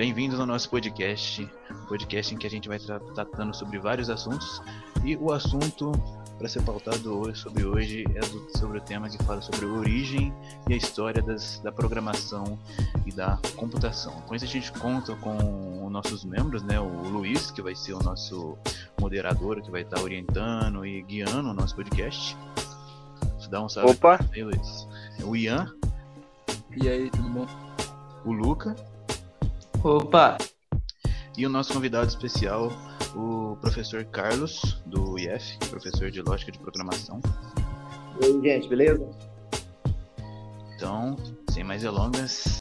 bem-vindos ao nosso podcast, um podcast em que a gente vai estar tratando sobre vários assuntos e o assunto para ser pautado hoje, sobre hoje é do, sobre o tema que fala sobre a origem e a história das, da programação e da computação. Com isso a gente conta com os nossos membros, né, o Luiz, que vai ser o nosso moderador, que vai estar orientando e guiando o nosso podcast. Dá um salve Opa. aí, Luiz. O Ian. E aí, tudo bom? O Luca. Opa! E o nosso convidado especial, o professor Carlos, do IF, professor de Lógica de Programação. Oi, gente, beleza? Então, sem mais delongas.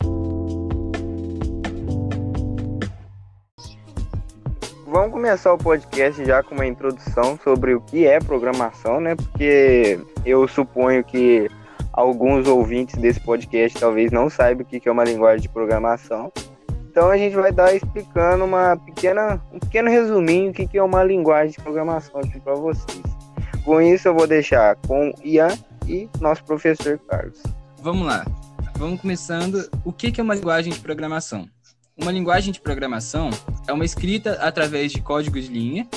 Vamos começar o podcast já com uma introdução sobre o que é programação, né? Porque eu suponho que alguns ouvintes desse podcast talvez não saibam o que é uma linguagem de programação. Então a gente vai dar explicando uma pequena, um pequeno resuminho do que é uma linguagem de programação aqui para vocês. Com isso eu vou deixar com Ian e nosso professor Carlos. Vamos lá. Vamos começando. O que é uma linguagem de programação? Uma linguagem de programação é uma escrita através de código de linha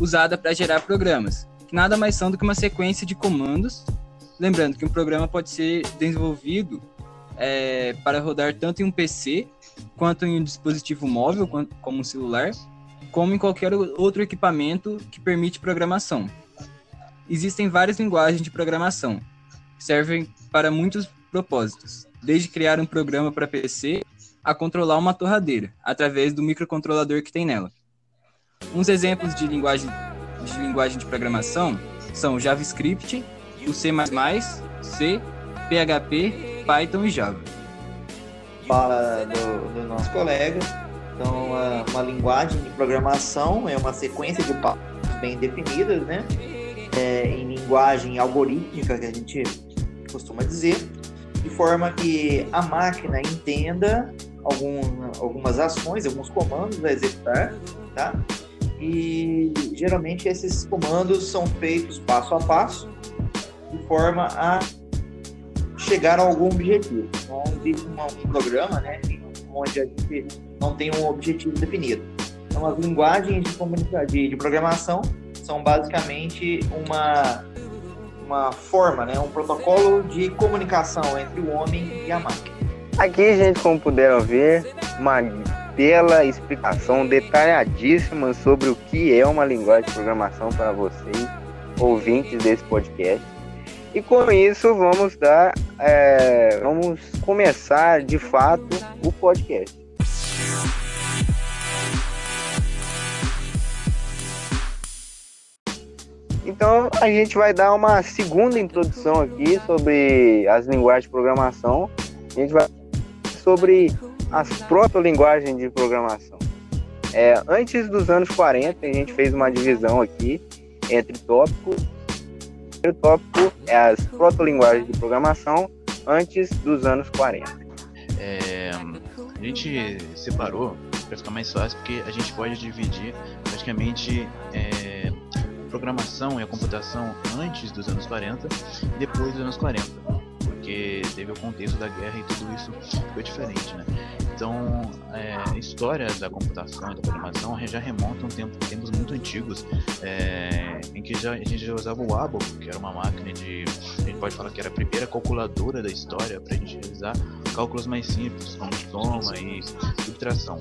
usada para gerar programas, que nada mais são do que uma sequência de comandos. Lembrando que um programa pode ser desenvolvido é, para rodar tanto em um PC quanto em um dispositivo móvel, como um celular, como em qualquer outro equipamento que permite programação. Existem várias linguagens de programação, que servem para muitos propósitos, desde criar um programa para PC a controlar uma torradeira, através do microcontrolador que tem nela. Uns exemplos de linguagem de, linguagem de programação são JavaScript, o C++, C, PHP, Python e Java fala do, do nosso colega. Então, uma, uma, linguagem de programação é uma sequência de passos bem definidas, né? É, em linguagem algorítmica, que a gente costuma dizer, de forma que a máquina entenda algum, algumas ações, alguns comandos a executar, tá? E geralmente esses comandos são feitos passo a passo, de forma a chegar a algum objetivo. Então, existe um programa, né, onde a gente não tem um objetivo definido. Então, as linguagens de, de, programação são basicamente uma uma forma, né, um protocolo de comunicação entre o homem e a máquina. Aqui, gente, como puderam ver, uma bela explicação detalhadíssima sobre o que é uma linguagem de programação para vocês, ouvintes desse podcast. E com isso vamos dar, é, vamos começar de fato o podcast. Então a gente vai dar uma segunda introdução aqui sobre as linguagens de programação. A gente vai sobre as proto-linguagens de programação. É, antes dos anos 40, a gente fez uma divisão aqui entre tópicos primeiro tópico é as proto-linguagens de programação antes dos anos 40. É, a gente separou para ficar mais fácil porque a gente pode dividir praticamente é, a programação e a computação antes dos anos 40 e depois dos anos 40, porque teve o contexto da guerra e tudo isso foi diferente, né? Então, é, a história da computação e da programação já remonta a um tempo, tempos muito antigos, é, em que já, a gente já usava o ABO, que era uma máquina de. A gente pode falar que era a primeira calculadora da história para a gente realizar cálculos mais simples, como soma e subtração.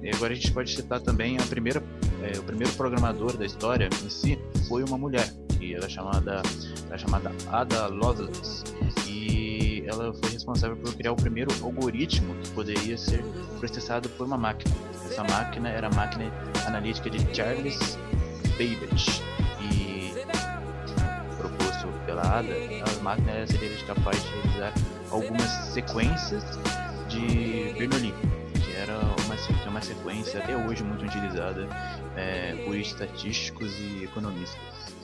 E agora a gente pode citar também a primeira, é, o primeiro programador da história em si foi uma mulher, que era chamada, era chamada Ada Lovelace ela foi responsável por criar o primeiro algoritmo que poderia ser processado por uma máquina. Essa máquina era a máquina analítica de Charles Babbage e proposto pela Ada, a máquina seria capaz de realizar algumas sequências de Bernoulli, que era uma, que é uma sequência até hoje muito utilizada é, por estatísticos e economistas.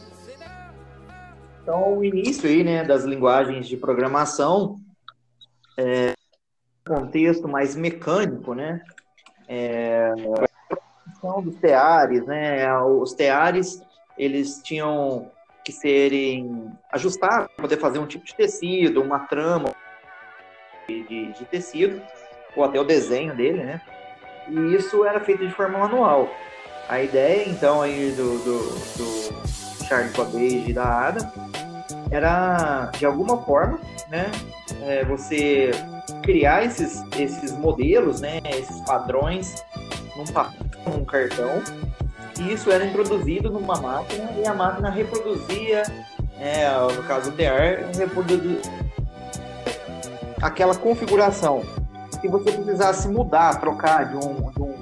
Então, o início aí, né, das linguagens de programação, é, contexto mais mecânico, né, é, a dos teares, né, os teares, eles tinham que serem ajustados para poder fazer um tipo de tecido, uma trama de, de, de tecido, ou até o desenho dele, né, e isso era feito de forma manual. A ideia, então, aí do, do, do Charles Babbage e da Ada era, de alguma forma, né, é, você criar esses, esses modelos, né, esses padrões num papel, num cartão, e isso era introduzido numa máquina e a máquina reproduzia, é, no caso do TR, reproduzia aquela configuração. Se você precisasse mudar, trocar de um, de um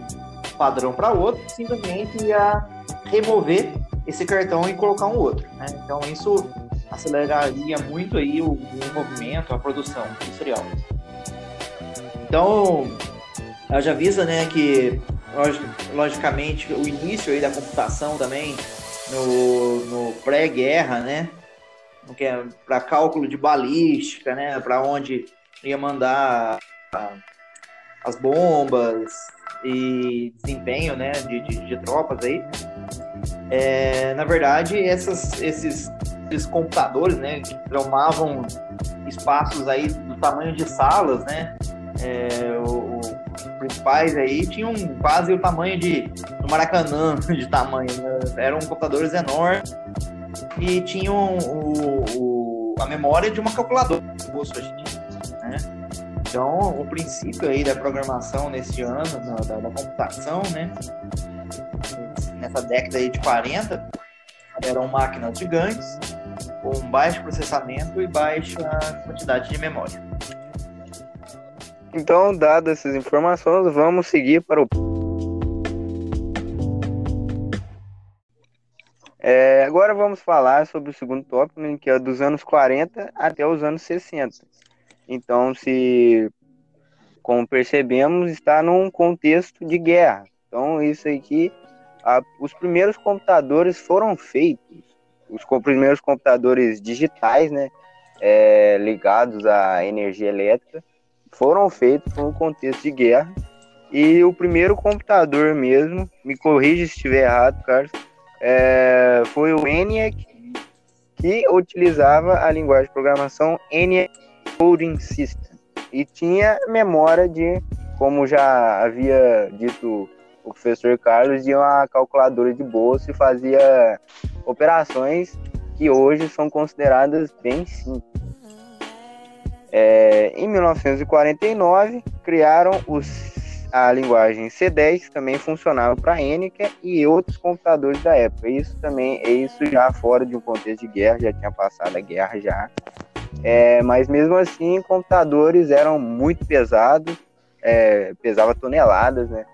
padrão para outro, simplesmente ia remover esse cartão e colocar um outro. Né? Então isso aceleraria muito aí o desenvolvimento, a produção industrial. Então, já avisa né, que, logicamente, o início aí da computação também, no, no pré-guerra, né, é para cálculo de balística, né, para onde ia mandar as bombas e desempenho né, de, de, de tropas aí. É, na verdade, essas, esses, esses computadores, né, que tomavam espaços aí do tamanho de salas, né, é, os principais aí tinham quase o tamanho de do Maracanã de tamanho, né? eram computadores enormes e tinham o, o, a memória de uma calculadora, né? Então, o princípio aí da programação nesse ano, da, da computação, né? Nessa década aí de 40, eram máquinas gigantes, com baixo processamento e baixa quantidade de memória. Então, dadas essas informações, vamos seguir para o. É, agora vamos falar sobre o segundo tópico, né, que é dos anos 40 até os anos 60. Então, se, como percebemos, está num contexto de guerra. Então, isso aqui, a, os primeiros computadores foram feitos, os primeiros computadores digitais, né, é, ligados à energia elétrica, foram feitos no contexto de guerra. E o primeiro computador mesmo, me corrija se estiver errado, Carlos, é, foi o ENIAC, que utilizava a linguagem de programação ENIAC Coding System. E tinha memória de, como já havia dito o professor Carlos, de uma calculadora de bolsa e fazia operações que hoje são consideradas bem simples. É, em 1949, criaram os, a linguagem C10, que também funcionava para Enica e outros computadores da época. Isso também é isso já fora de um contexto de guerra, já tinha passado a guerra já. É, mas mesmo assim, computadores eram muito pesados, é, pesava toneladas, né?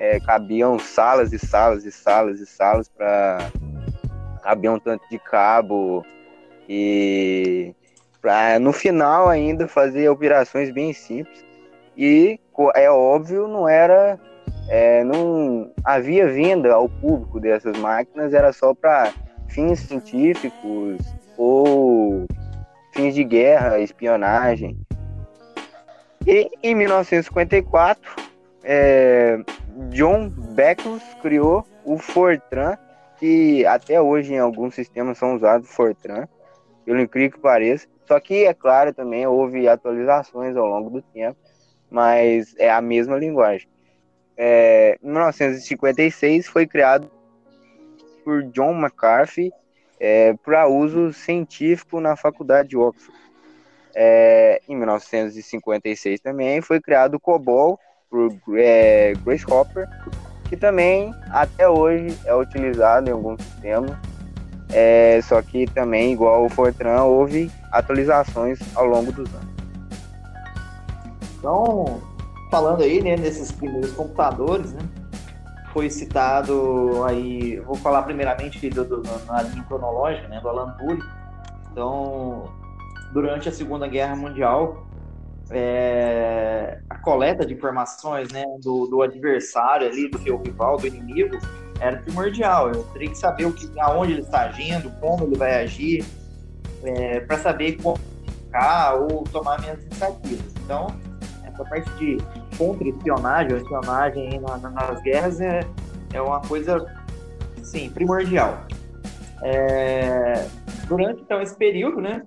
É, cabiam salas e salas e salas e salas para cabiam um tanto de cabo e para no final ainda fazer operações bem simples. E é óbvio não era é, não havia venda ao público dessas máquinas era só para fins científicos ou fins de guerra espionagem. E em 1954 é, John Beckles criou o Fortran que até hoje em alguns sistemas são usados Fortran pelo incrível que pareça só que, é claro, também houve atualizações ao longo do tempo, mas é a mesma linguagem. É, em 1956 foi criado por John McCarthy é, para uso científico na faculdade de Oxford. É, em 1956 também foi criado o COBOL por é, Grace Hopper, que também até hoje é utilizado em alguns sistemas é, só que também, igual o Fortran, houve atualizações ao longo dos anos. Então, falando aí, né, nesses primeiros computadores, né, foi citado aí, vou falar primeiramente do, do, na linha cronológica, né, do Alan Turing. Então, durante a Segunda Guerra Mundial, é, a coleta de informações, né, do, do adversário ali, do seu rival, do inimigo, era primordial. Eu teria que saber o que, aonde ele está agindo, como ele vai agir, é, para saber como ficar ou tomar minhas iniciativas. Então, essa parte de contra-espionagem, espionagem na, na, nas guerras é, é uma coisa, sim, primordial. É, durante então esse período, né,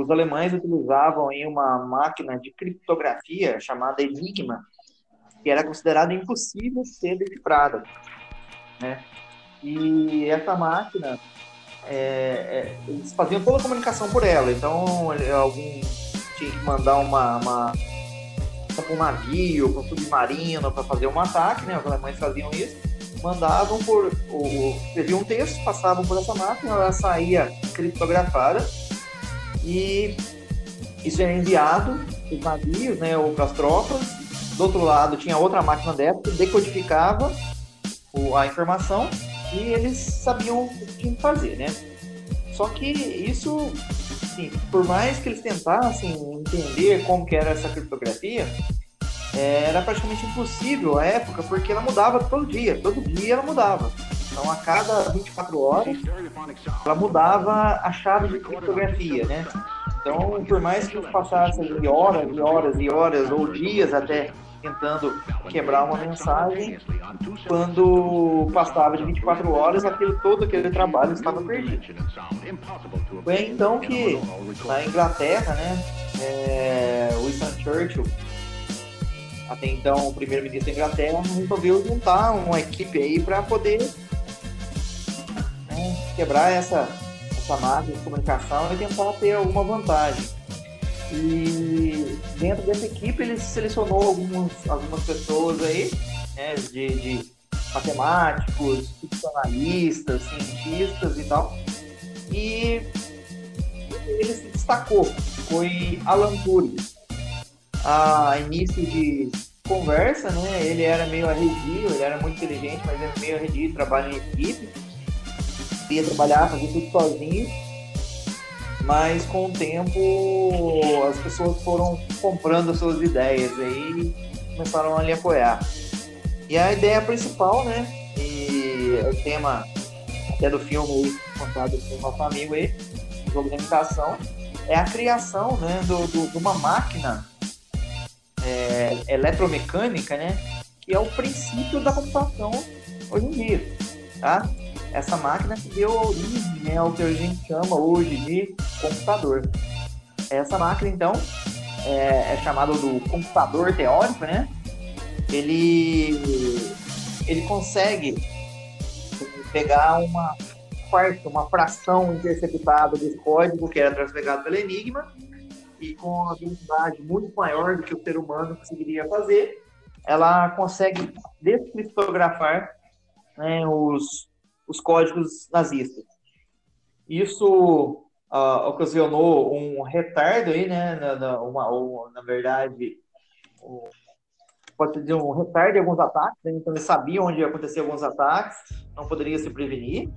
os alemães utilizavam aí uma máquina de criptografia chamada Enigma, que era considerada impossível ser decifrada. Né? E essa máquina, é, é, eles faziam toda a comunicação por ela. Então, alguém tinha que mandar uma, uma para um navio, um submarino, para fazer um ataque, né? Os alemães faziam isso. Mandavam por. Escreviam um texto, passavam por essa máquina, ela saía criptografada e isso era enviado para os navios, né? Ou para as tropas. Do outro lado tinha outra máquina dessa que decodificava a informação e eles sabiam o que tinham que fazer, né? Só que isso, assim, por mais que eles tentassem entender como que era essa criptografia, é, era praticamente impossível à época, porque ela mudava todo dia, todo dia ela mudava. Então, a cada 24 horas, ela mudava a chave de criptografia, né? Então, por mais que passasse horas e horas e horas, ou dias até tentando quebrar uma mensagem, quando passava de 24 horas, aquele, todo aquele trabalho estava perdido. Foi então que, na Inglaterra, né, é, Winston Churchill, até então o primeiro-ministro da Inglaterra, resolveu juntar uma equipe aí para poder quebrar essa, essa máquina de comunicação e tentar ter alguma vantagem. E dentro dessa equipe ele selecionou algumas, algumas pessoas aí, né, de, de matemáticos, ficcionalistas, cientistas e tal. E ele se destacou, foi Alan Turing. A início de conversa, né, ele era meio arredio, ele era muito inteligente, mas era meio arredio, trabalha em equipe, ia trabalhar, fazer tudo sozinho mas com o tempo as pessoas foram comprando as suas ideias aí e começaram a lhe apoiar. E a ideia principal, né, e o tema até do filme contado pelo nosso amigo aí, jogo de imitação, é a criação, né, do, do, de uma máquina é, eletromecânica, né, que é o princípio da computação hoje em dia, tá? Essa máquina que deu origem né, ao que a gente chama hoje de computador. Essa máquina, então, é, é chamada do computador teórico, né? Ele, ele consegue pegar uma parte, uma fração interceptada desse código que era trafegado pelo Enigma e com uma velocidade muito maior do que o ser humano conseguiria fazer, ela consegue descriptografar né, os, os códigos nazistas. Isso uh, ocasionou um retardo aí, né, na, na, uma, ou, na verdade, um, pode dizer um retardo em alguns ataques, né? então eles sabiam onde ia acontecer alguns ataques, não poderia se prevenir,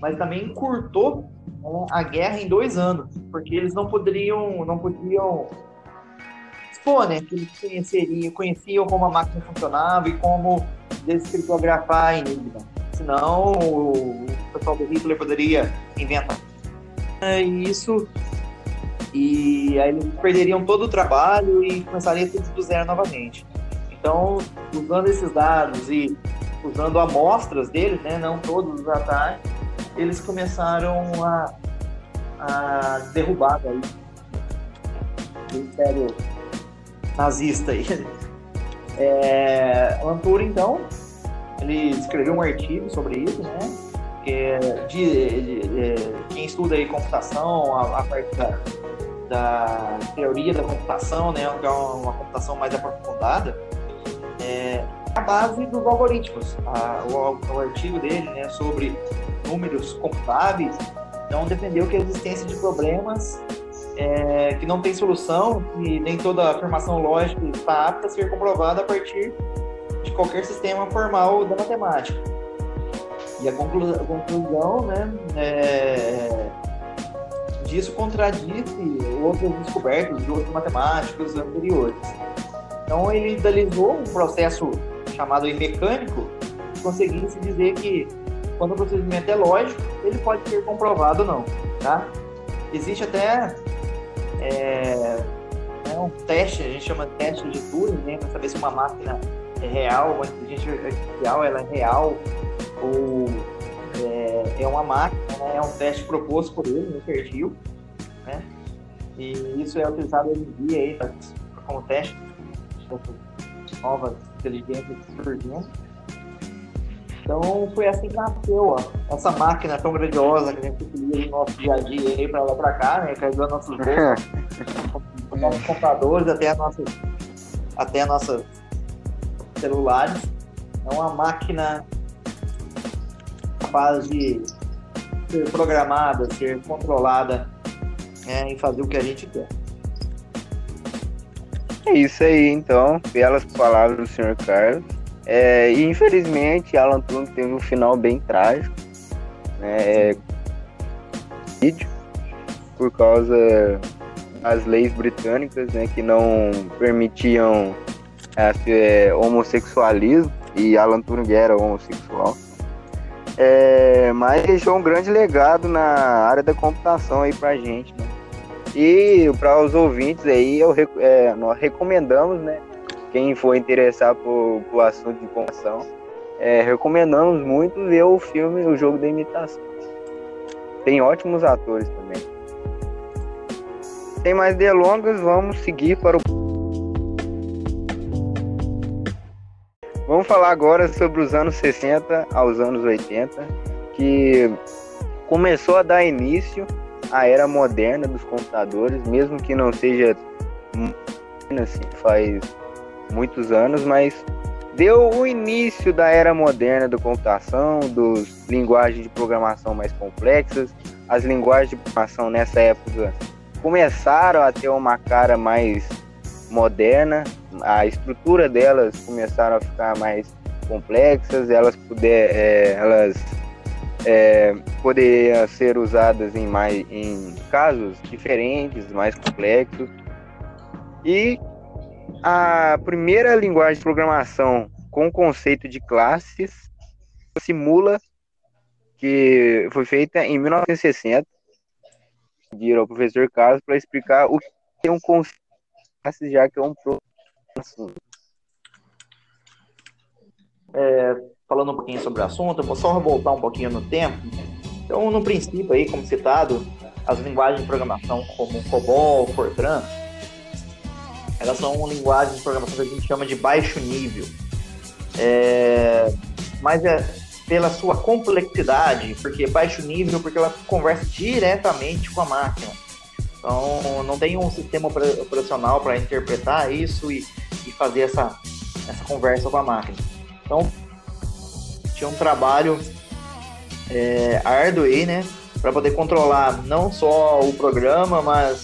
mas também encurtou né, a guerra em dois anos, porque eles não poderiam, não podiam expor, né, que eles conheceriam, conheciam como a máquina funcionava e como descriptografar a Enigma senão o pessoal do Hitler poderia inventar isso e aí eles perderiam todo o trabalho e começaria tudo do zero novamente. Então, usando esses dados e usando amostras deles, né, não todos os ataques, eles começaram a, a derrubar aí, o Império nazista. Aí. É, então, ele escreveu um artigo sobre isso, né? Que de, de, de, quem estuda aí computação, a, a parte da, da, teoria da computação, né? Que é uma, uma computação mais aprofundada, é a base dos algoritmos. A, o, o, artigo dele, né? Sobre números computáveis, então defendeu que a existência de problemas é, que não tem solução e nem toda afirmação lógica está apta a ser comprovada a partir de qualquer sistema formal da matemática. E a, a conclusão né, é, disso contradiz outras descobertas de outros matemáticos anteriores. Então ele idealizou um processo chamado mecânico, que conseguisse dizer que quando o procedimento é lógico, ele pode ser comprovado ou não. Tá? Existe até é, é um teste, a gente chama de teste de Turing, né, para saber se uma máquina é real, uma inteligência artificial ela é real ou é, é uma máquina, né? é um teste proposto por ele, no perfil, né? E isso é utilizado hoje em dia aí como teste novas inteligências surgindo. Então foi assim que nasceu ó, essa máquina tão grandiosa que a gente utiliza no nosso dia a dia aí para lá para cá, né? Carregando nossos bolsos, nossos computadores até nossas até nossos celulares. É uma máquina capaz de ser programada, ser controlada é, em fazer o que a gente quer. É isso aí, então. Belas palavras do Sr. Carlos. É, e infelizmente, Alan Turing teve um final bem trágico. Né, vídeo, por causa das leis britânicas, né, que não permitiam é, homossexualismo, e Alan Turing era homossexual. É, mas deixou um grande legado na área da computação aí pra gente, né? E para os ouvintes aí, eu, é, nós recomendamos, né? Quem for interessar por, por assunto de computação, é, recomendamos muito ver o filme O Jogo da Imitação. Tem ótimos atores também. Sem mais delongas, vamos seguir para o Vamos falar agora sobre os anos 60 aos anos 80, que começou a dar início à era moderna dos computadores, mesmo que não seja assim, faz muitos anos, mas deu o início da era moderna da computação, dos linguagens de programação mais complexas. As linguagens de programação nessa época começaram a ter uma cara mais moderna, a estrutura delas começaram a ficar mais complexas, elas puder, é, elas é, poderiam ser usadas em mais em casos diferentes, mais complexos. E a primeira linguagem de programação com o conceito de classes simula que foi feita em 1960 pediram ao professor Carlos para explicar o que é um conceito já que é um assunto. É, falando um pouquinho sobre o assunto, vou só voltar um pouquinho no tempo. Então, no princípio aí, como citado, as linguagens de programação como COBOL, Fortran, elas são linguagens de programação que a gente chama de baixo nível. É, mas é pela sua complexidade, porque baixo nível, porque ela conversa diretamente com a máquina. Então, não tem um sistema operacional para interpretar isso e, e fazer essa, essa conversa com a máquina. Então, tinha um trabalho é, árduo aí, né, para poder controlar não só o programa, mas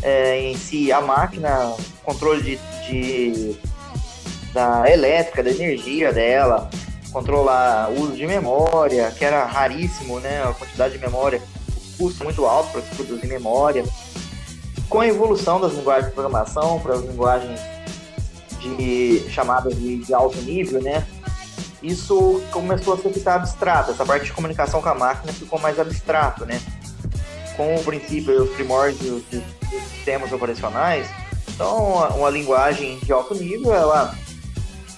é, em si a máquina, controle de, de, da elétrica, da energia dela, controlar o uso de memória, que era raríssimo, né, a quantidade de memória custo muito alto para se produzir memória. Com a evolução das linguagens de programação para as linguagens de chamadas de, de, alto nível, né? Isso começou a ser ficar abstrato. Essa parte de comunicação com a máquina ficou mais abstrato, né? Com o princípio os primórdios dos sistemas operacionais, então uma linguagem de alto nível, ela,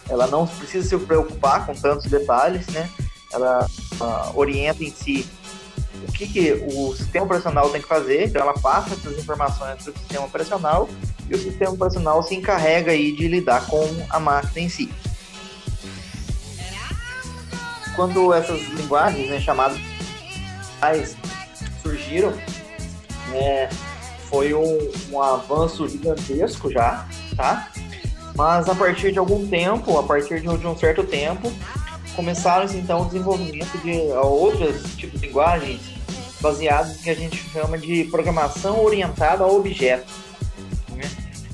ela não precisa se preocupar com tantos detalhes, né? Ela, ela orienta em si o que, que o sistema operacional tem que fazer, então ela passa essas informações para o sistema operacional e o sistema operacional se encarrega aí de lidar com a máquina em si. Quando essas linguagens né, chamadas surgiram, né, foi um, um avanço gigantesco já, tá? Mas a partir de algum tempo, a partir de um certo tempo, começaram então o desenvolvimento de outros tipos de linguagens baseados no que a gente chama de programação orientada a objetos. Né?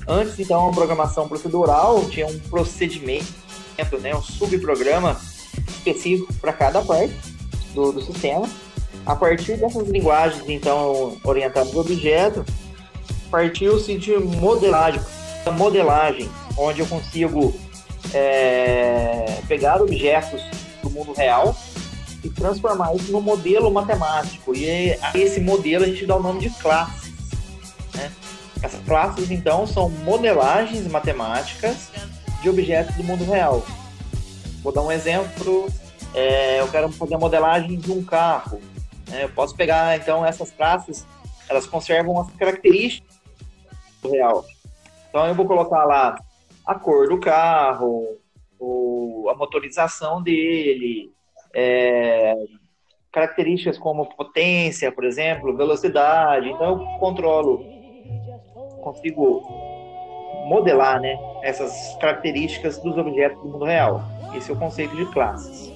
Antes, então, a programação procedural tinha um procedimento, né, um subprograma específico para cada parte do, do sistema. A partir dessas linguagens, então, orientadas a objeto, partiu-se de modelagem, modelagem, onde eu consigo é, pegar objetos do mundo real e transformar isso no modelo matemático. E a esse modelo a gente dá o nome de classes. Né? Essas classes, então, são modelagens matemáticas de objetos do mundo real. Vou dar um exemplo. É, eu quero fazer a modelagem de um carro. Né? Eu posso pegar, então, essas classes, elas conservam as características do real. Então, eu vou colocar lá a cor do carro, o, a motorização dele, é, características como potência, por exemplo, velocidade. Então eu controlo, consigo modelar né, essas características dos objetos do mundo real. Esse é o conceito de classes.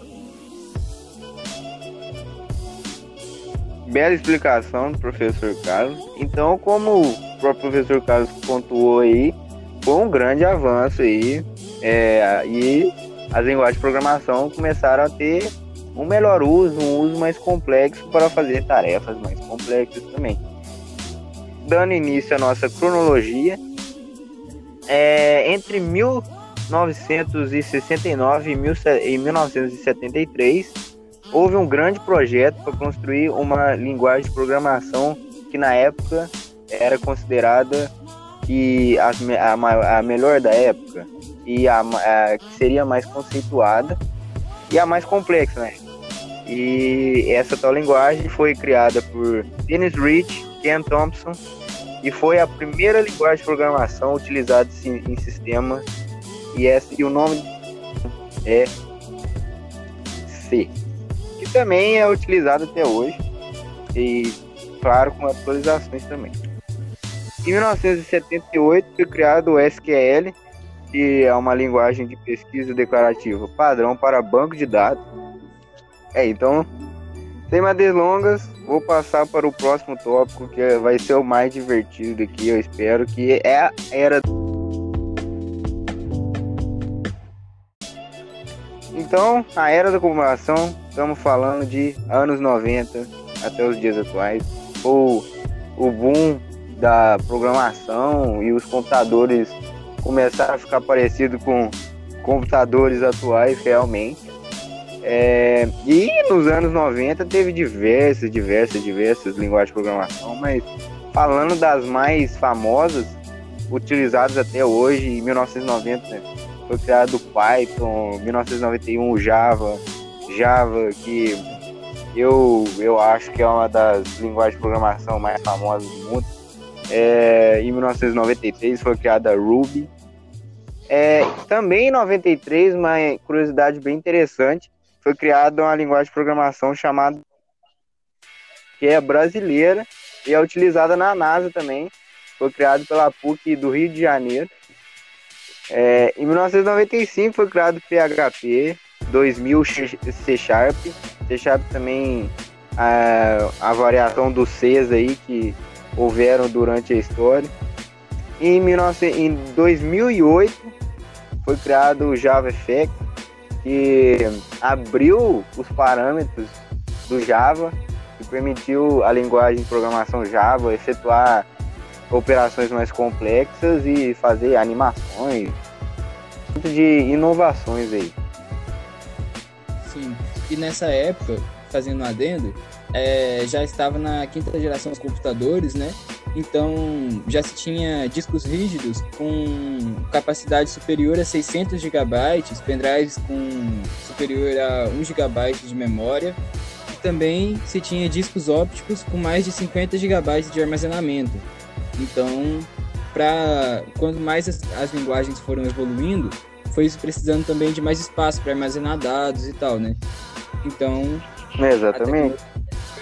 Bela explicação do professor Carlos. Então, como o próprio professor Carlos pontuou aí, foi um grande avanço aí. É, e as linguagens de programação começaram a ter um melhor uso, um uso mais complexo para fazer tarefas mais complexas também. Dando início à nossa cronologia, é, entre 1969 e 1973, houve um grande projeto para construir uma linguagem de programação que na época era considerada que a, a, a melhor da época e a, a, que seria mais conceituada e a mais complexa, né? E essa tal linguagem foi criada por Dennis Rich, Ken Thompson e foi a primeira linguagem de programação utilizada em, sistemas e, essa, e o nome é C, que também é utilizado até hoje e claro com atualizações também. Em 1978 foi criado o SQL, que é uma linguagem de pesquisa declarativa padrão para banco de dados. É, então sem mais delongas, vou passar para o próximo tópico, que vai ser o mais divertido aqui, eu espero, que é a era. Então, a era da computação, estamos falando de anos 90 até os dias atuais, ou o boom da programação e os computadores começaram a ficar parecidos com computadores atuais realmente. É, e nos anos 90 teve diversas, diversas, diversas linguagens de programação, mas falando das mais famosas, utilizadas até hoje, em 1990 foi criado o Python, 1991 o Java, Java que eu, eu acho que é uma das linguagens de programação mais famosas do mundo. É, em 1993 foi criada Ruby. É, também em 93, uma curiosidade bem interessante, foi criada uma linguagem de programação chamada que é brasileira e é utilizada na NASA também. Foi criado pela PUC do Rio de Janeiro. É, em 1995 foi criado PHP, 2000 C Sharp. C Sharp também a, a variação dos Cs aí que houveram durante a história. Em, 19, em 2008 foi criado o JavaFX, que abriu os parâmetros do Java e permitiu a linguagem de programação Java efetuar operações mais complexas e fazer animações, de inovações aí. Sim, e nessa época, fazendo um adendo, é, já estava na quinta geração dos computadores, né? Então já se tinha discos rígidos com capacidade superior a 600 GB, pendrives com superior a 1 GB de memória. E também se tinha discos ópticos com mais de 50 GB de armazenamento. Então, para quanto mais as, as linguagens foram evoluindo, foi precisando também de mais espaço para armazenar dados e tal, né? Então, exatamente.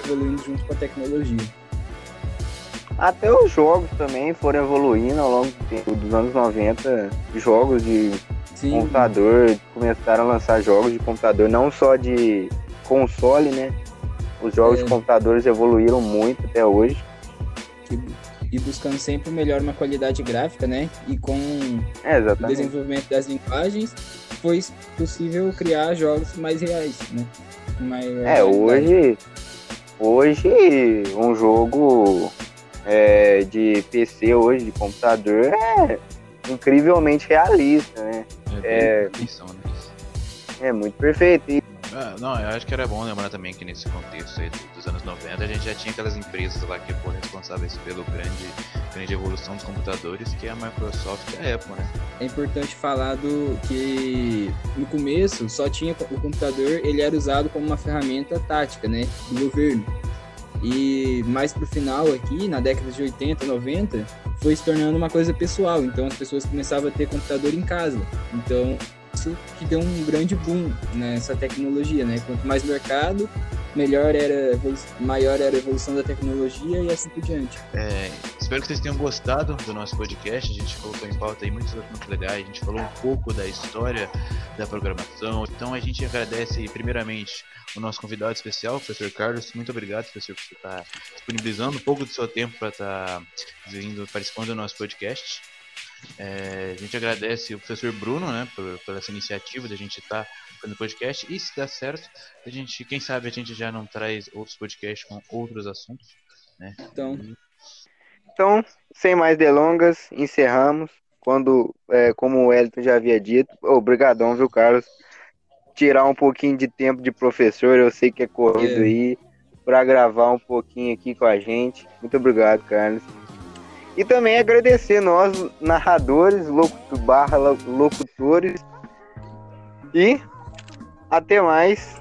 Evoluindo junto com a tecnologia. Até os jogos também foram evoluindo ao longo dos anos 90. Jogos de Sim. computador começaram a lançar jogos de computador, não só de console, né? Os jogos é. de computadores evoluíram muito até hoje. E buscando sempre melhor uma qualidade gráfica, né? E com é, o desenvolvimento das linguagens, foi possível criar jogos mais reais, né? Maior é, hoje, hoje um jogo é, de PC hoje, de computador, é incrivelmente realista, né? É, é, é muito perfeito. E... Ah, não, eu acho que era bom lembrar também que nesse contexto aí dos anos 90 a gente já tinha aquelas empresas lá que foram responsáveis pela grande, grande evolução dos computadores, que é a Microsoft e a Apple, né? É importante falar do que no começo só tinha o computador, ele era usado como uma ferramenta tática, né, do governo. E mais pro final aqui, na década de 80, 90, foi se tornando uma coisa pessoal. Então as pessoas começavam a ter computador em casa. Então isso que deu um grande boom nessa tecnologia, né? Quanto mais mercado, melhor era maior era a evolução da tecnologia e assim por diante. É, espero que vocês tenham gostado do nosso podcast. A gente colocou em pauta aí muitos assuntos legais. A gente falou um pouco da história da programação. Então a gente agradece primeiramente o nosso convidado especial, o professor Carlos. Muito obrigado, professor, por estar disponibilizando um pouco do seu tempo para estar vindo participando do nosso podcast. É, a gente agradece o professor Bruno, né, por, por essa iniciativa de a gente estar tá fazendo podcast. E se der certo, a gente, quem sabe a gente já não traz outros podcasts com outros assuntos, né? Então, então sem mais delongas, encerramos. Quando, é, como o Elton já havia dito, obrigadão, viu, Carlos? Tirar um pouquinho de tempo de professor, eu sei que é corrido é. aí, para gravar um pouquinho aqui com a gente. Muito obrigado, Carlos. E também agradecer nós, narradores, barra locutores. E até mais.